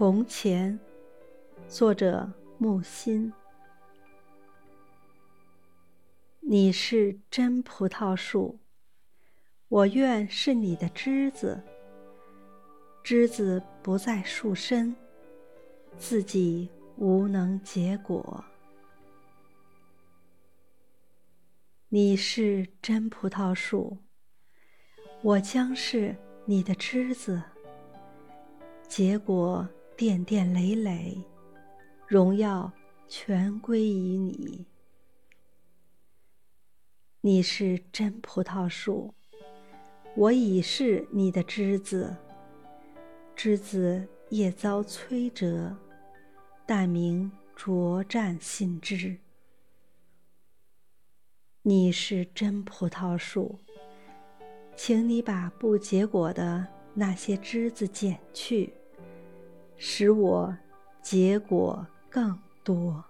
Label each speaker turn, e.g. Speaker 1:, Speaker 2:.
Speaker 1: 从前，作者木心。你是真葡萄树，我愿是你的枝子。枝子不在树身，自己无能结果。你是真葡萄树，我将是你的枝子。结果。殿殿累累，荣耀全归于你。你是真葡萄树，我已是你的枝子。枝子叶遭摧折，但名卓占新枝。你是真葡萄树，请你把不结果的那些枝子剪去。使我结果更多。